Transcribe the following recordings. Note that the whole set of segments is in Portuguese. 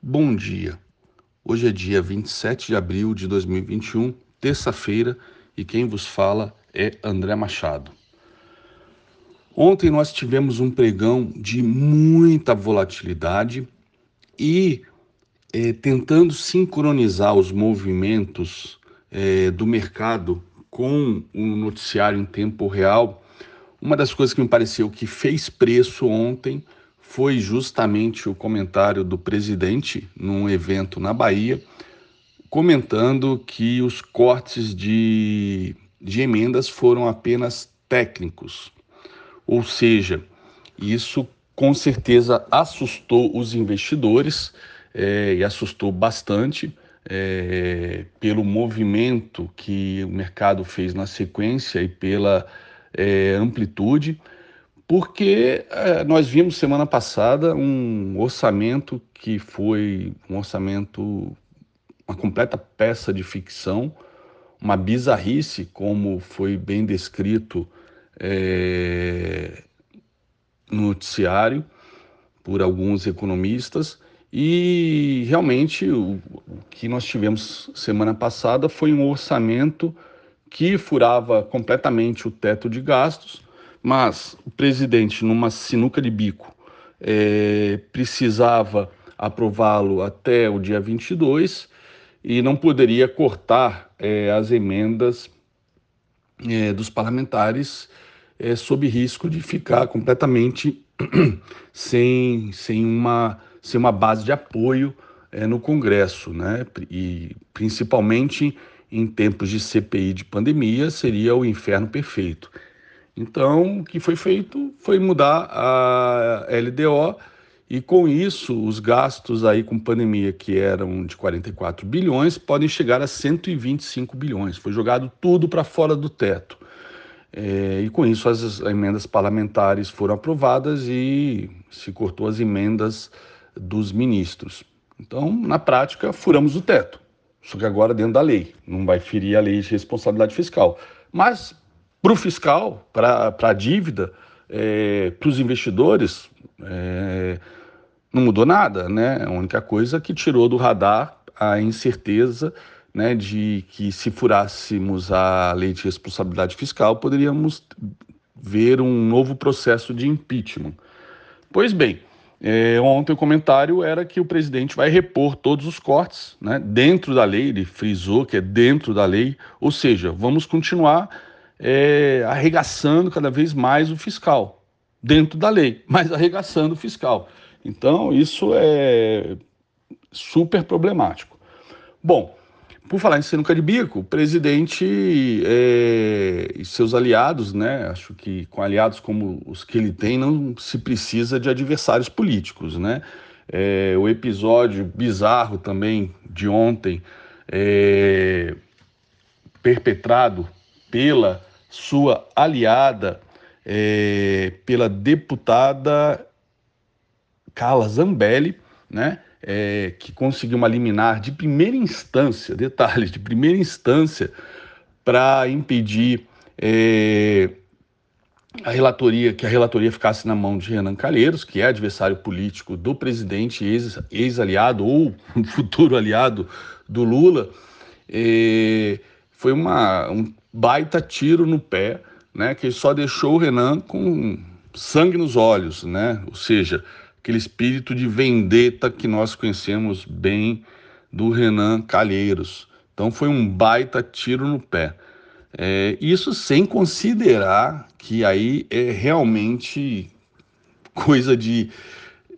Bom dia. Hoje é dia 27 de abril de 2021, terça-feira, e quem vos fala é André Machado. Ontem nós tivemos um pregão de muita volatilidade e eh, tentando sincronizar os movimentos eh, do mercado com o noticiário em tempo real, uma das coisas que me pareceu que fez preço ontem foi justamente o comentário do presidente num evento na Bahia, comentando que os cortes de, de emendas foram apenas técnicos. Ou seja, isso com certeza assustou os investidores é, e assustou bastante é, pelo movimento que o mercado fez na sequência e pela é, amplitude porque é, nós vimos semana passada um orçamento que foi um orçamento, uma completa peça de ficção, uma bizarrice, como foi bem descrito é, no noticiário por alguns economistas. E realmente o, o que nós tivemos semana passada foi um orçamento que furava completamente o teto de gastos mas o presidente, numa sinuca de bico, é, precisava aprová-lo até o dia 22 e não poderia cortar é, as emendas é, dos parlamentares é, sob risco de ficar completamente sem, sem, uma, sem uma base de apoio é, no Congresso, né? E principalmente em tempos de CPI de pandemia seria o inferno perfeito. Então, o que foi feito foi mudar a LDO e com isso os gastos aí com pandemia que eram de 44 bilhões podem chegar a 125 bilhões. Foi jogado tudo para fora do teto. É, e com isso as emendas parlamentares foram aprovadas e se cortou as emendas dos ministros. Então, na prática, furamos o teto. Só que agora dentro da lei, não vai ferir a lei de responsabilidade fiscal. Mas para o fiscal, para a dívida, é, para os investidores, é, não mudou nada, né? A única coisa que tirou do radar a incerteza né, de que se furássemos a lei de responsabilidade fiscal, poderíamos ver um novo processo de impeachment. Pois bem, é, ontem o comentário era que o presidente vai repor todos os cortes né, dentro da lei, ele frisou que é dentro da lei, ou seja, vamos continuar é, arregaçando cada vez mais o fiscal, dentro da lei, mas arregaçando o fiscal. Então, isso é super problemático. Bom, por falar em sinuca de bico, o presidente é, e seus aliados, né? Acho que com aliados como os que ele tem, não se precisa de adversários políticos, né? É, o episódio bizarro também de ontem, é, perpetrado pela sua aliada é, pela deputada Carla Zambelli, né? É, que conseguiu uma liminar de primeira instância, detalhes, de primeira instância, para impedir é, a relatoria, que a relatoria ficasse na mão de Renan Calheiros, que é adversário político do presidente, ex-aliado ou futuro aliado do Lula. É, foi uma, um baita tiro no pé, né, que só deixou o Renan com sangue nos olhos, né? Ou seja, aquele espírito de vendetta que nós conhecemos bem do Renan Calheiros. Então foi um baita tiro no pé. É, isso sem considerar que aí é realmente coisa de,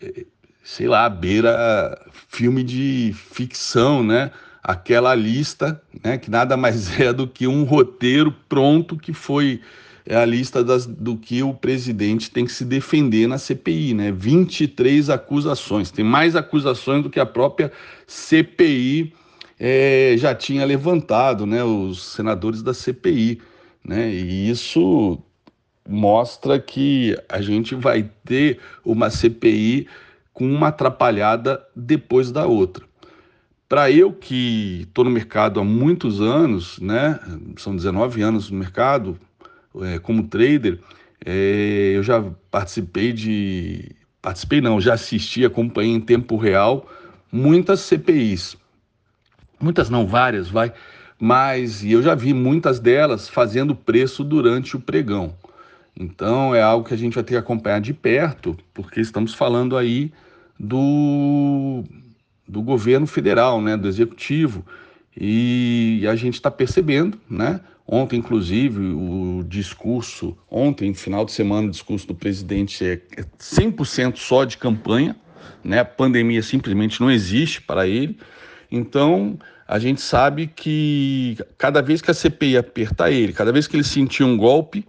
é, sei lá, beira filme de ficção, né? Aquela lista, né, que nada mais é do que um roteiro pronto que foi é a lista das, do que o presidente tem que se defender na CPI, né? 23 acusações, tem mais acusações do que a própria CPI é, já tinha levantado, né? Os senadores da CPI, né? E isso mostra que a gente vai ter uma CPI com uma atrapalhada depois da outra. Para eu que estou no mercado há muitos anos, né, são 19 anos no mercado, é, como trader, é, eu já participei de. Participei não, já assisti, acompanhei em tempo real muitas CPIs. Muitas não, várias, vai. Mas e eu já vi muitas delas fazendo preço durante o pregão. Então é algo que a gente vai ter que acompanhar de perto, porque estamos falando aí do, do governo federal, né, do executivo, e a gente está percebendo, né? Ontem, inclusive, o discurso, ontem, final de semana, o discurso do presidente é 100% só de campanha, né? A pandemia simplesmente não existe para ele. Então, a gente sabe que cada vez que a CPI apertar ele, cada vez que ele sentir um golpe,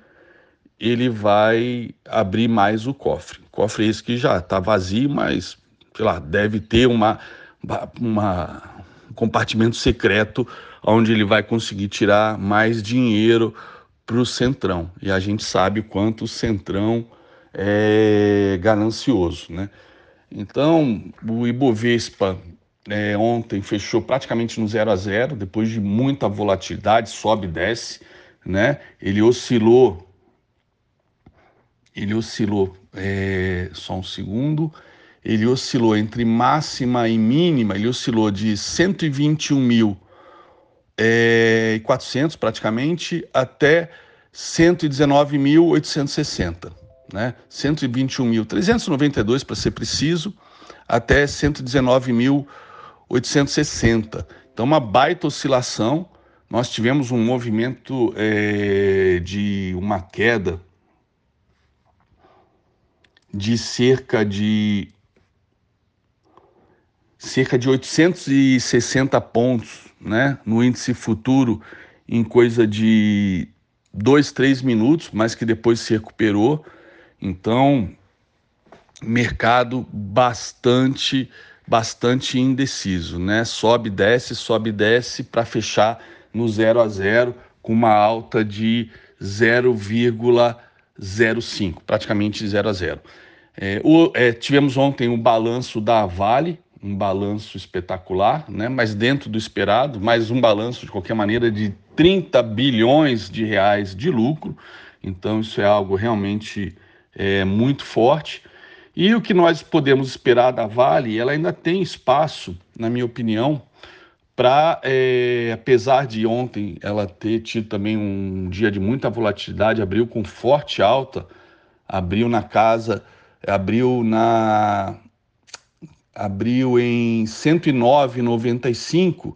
ele vai abrir mais o cofre. cofre esse que já está vazio, mas, sei lá, deve ter uma, uma, um compartimento secreto onde ele vai conseguir tirar mais dinheiro para o Centrão. E a gente sabe o quanto o Centrão é ganancioso, né? Então, o Ibovespa é, ontem fechou praticamente no 0 a 0, depois de muita volatilidade, sobe e desce, né? Ele oscilou ele oscilou, é, só um segundo, ele oscilou entre máxima e mínima, ele oscilou de 121 mil é, 400 praticamente até 119.860, né? 121.392 para ser preciso, até 119.860. Então, uma baita oscilação. Nós tivemos um movimento é, de uma queda de cerca de cerca de 860 pontos, né, no índice futuro em coisa de dois, três minutos, mas que depois se recuperou. Então, mercado bastante bastante indeciso, né? Sobe, desce, sobe, desce para fechar no 0 a 0 com uma alta de 0,5 0,5, praticamente 0 a 0. É, o, é, tivemos ontem o um balanço da Vale, um balanço espetacular, né? mas dentro do esperado, mais um balanço de qualquer maneira de 30 bilhões de reais de lucro. Então isso é algo realmente é, muito forte. E o que nós podemos esperar da Vale, ela ainda tem espaço, na minha opinião, para, é, apesar de ontem ela ter tido também um dia de muita volatilidade, abriu com forte alta, abriu na casa, abriu na abriu em 109,95,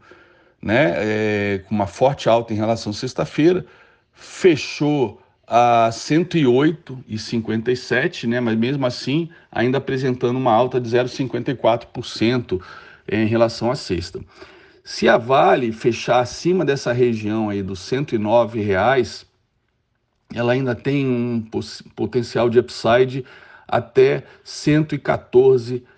né, é, com uma forte alta em relação à sexta-feira, fechou a 108,57, né, mas mesmo assim ainda apresentando uma alta de 0,54% em relação à sexta. Se a Vale fechar acima dessa região aí dos 109 reais, ela ainda tem um potencial de upside até 114 reais,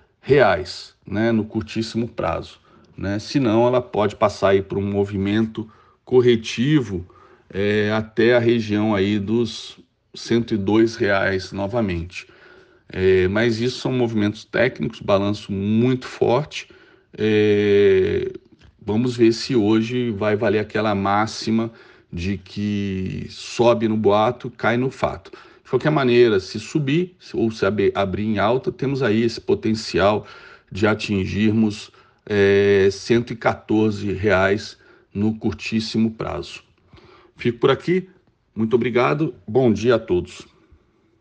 né, no curtíssimo prazo. Né? Senão, ela pode passar aí por um movimento corretivo é, até a região aí dos 102 reais novamente. É, mas isso são movimentos técnicos, balanço muito forte. É, Vamos ver se hoje vai valer aquela máxima de que sobe no boato, cai no fato. De qualquer maneira, se subir ou se abrir em alta, temos aí esse potencial de atingirmos é, 114 reais no curtíssimo prazo. Fico por aqui. Muito obrigado. Bom dia a todos.